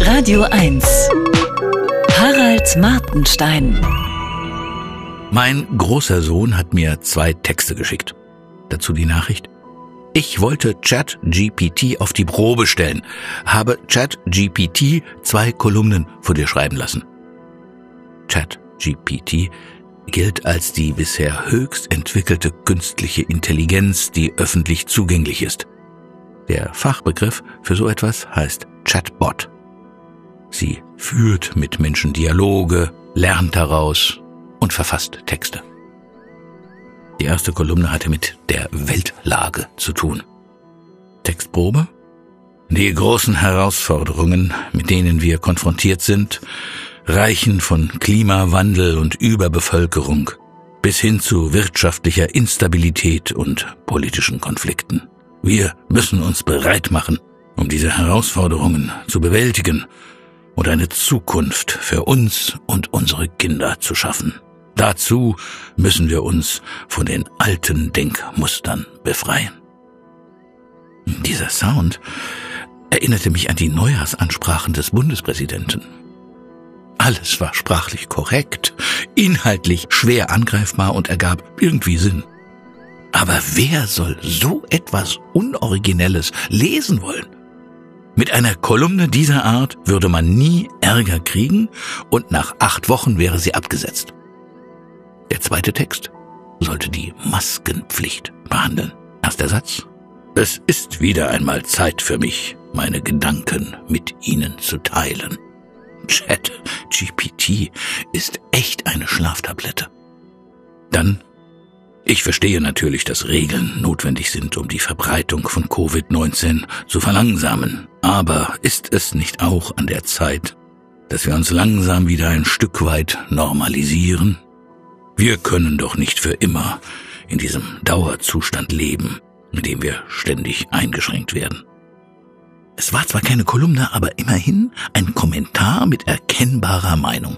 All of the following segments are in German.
Radio 1. Harald Martenstein. Mein großer Sohn hat mir zwei Texte geschickt. Dazu die Nachricht. Ich wollte ChatGPT auf die Probe stellen, habe ChatGPT zwei Kolumnen vor dir schreiben lassen. ChatGPT gilt als die bisher höchst entwickelte künstliche Intelligenz, die öffentlich zugänglich ist. Der Fachbegriff für so etwas heißt Chatbot. Sie führt mit Menschen Dialoge, lernt daraus und verfasst Texte. Die erste Kolumne hatte mit der Weltlage zu tun. Textprobe? Die großen Herausforderungen, mit denen wir konfrontiert sind, reichen von Klimawandel und Überbevölkerung bis hin zu wirtschaftlicher Instabilität und politischen Konflikten. Wir müssen uns bereit machen, um diese Herausforderungen zu bewältigen und eine Zukunft für uns und unsere Kinder zu schaffen. Dazu müssen wir uns von den alten Denkmustern befreien. Dieser Sound erinnerte mich an die Neujahrsansprachen des Bundespräsidenten. Alles war sprachlich korrekt, inhaltlich schwer angreifbar und ergab irgendwie Sinn. Aber wer soll so etwas Unoriginelles lesen wollen? Mit einer Kolumne dieser Art würde man nie Ärger kriegen und nach acht Wochen wäre sie abgesetzt. Der zweite Text sollte die Maskenpflicht behandeln. Erster Satz. Es ist wieder einmal Zeit für mich, meine Gedanken mit Ihnen zu teilen. Chat GPT ist echt eine Schlaftablette. Dann ich verstehe natürlich, dass Regeln notwendig sind, um die Verbreitung von Covid-19 zu verlangsamen. Aber ist es nicht auch an der Zeit, dass wir uns langsam wieder ein Stück weit normalisieren? Wir können doch nicht für immer in diesem Dauerzustand leben, in dem wir ständig eingeschränkt werden. Es war zwar keine Kolumne, aber immerhin ein Kommentar mit erkennbarer Meinung.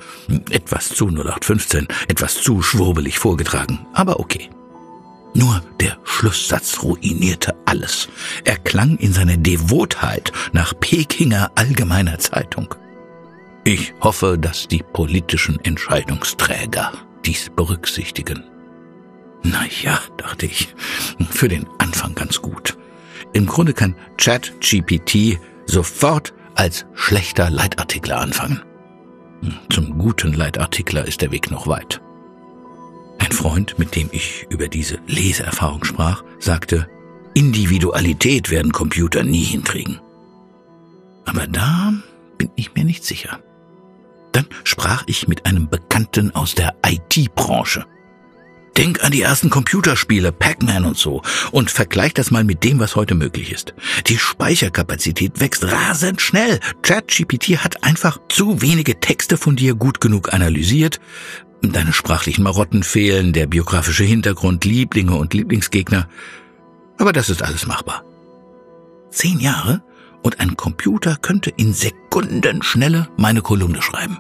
Etwas zu 0815, etwas zu schwurbelig vorgetragen, aber okay. Nur der Schlusssatz ruinierte alles. Er klang in seiner Devotheit nach Pekinger Allgemeiner Zeitung. Ich hoffe, dass die politischen Entscheidungsträger dies berücksichtigen. Na ja, dachte ich, für den Anfang ganz gut. Im Grunde kann ChatGPT sofort als schlechter Leitartikler anfangen. Zum guten Leitartikler ist der Weg noch weit. Ein Freund, mit dem ich über diese Leseerfahrung sprach, sagte, Individualität werden Computer nie hinkriegen. Aber da bin ich mir nicht sicher. Dann sprach ich mit einem Bekannten aus der IT-Branche. Denk an die ersten Computerspiele, Pac-Man und so, und vergleich das mal mit dem, was heute möglich ist. Die Speicherkapazität wächst rasend schnell. ChatGPT hat einfach zu wenige Texte von dir gut genug analysiert, Deine sprachlichen Marotten fehlen, der biografische Hintergrund, Lieblinge und Lieblingsgegner. Aber das ist alles machbar. Zehn Jahre und ein Computer könnte in Sekundenschnelle meine Kolumne schreiben.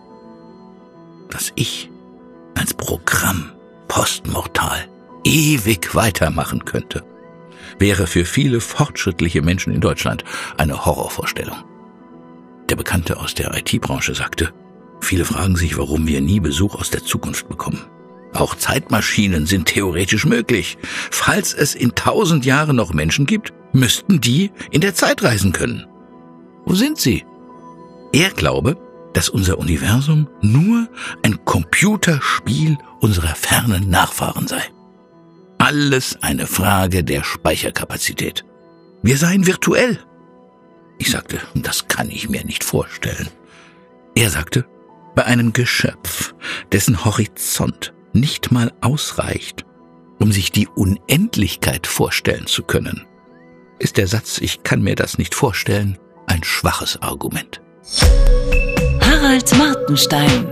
Was ich als Programm postmortal ewig weitermachen könnte, wäre für viele fortschrittliche Menschen in Deutschland eine Horrorvorstellung. Der Bekannte aus der IT-Branche sagte, Viele fragen sich, warum wir nie Besuch aus der Zukunft bekommen. Auch Zeitmaschinen sind theoretisch möglich. Falls es in tausend Jahren noch Menschen gibt, müssten die in der Zeit reisen können. Wo sind sie? Er glaube, dass unser Universum nur ein Computerspiel unserer fernen Nachfahren sei. Alles eine Frage der Speicherkapazität. Wir seien virtuell. Ich sagte, das kann ich mir nicht vorstellen. Er sagte, bei einem Geschöpf, dessen Horizont nicht mal ausreicht, um sich die Unendlichkeit vorstellen zu können, ist der Satz Ich kann mir das nicht vorstellen ein schwaches Argument. Harald Martenstein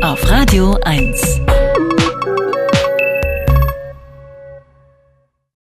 auf Radio 1.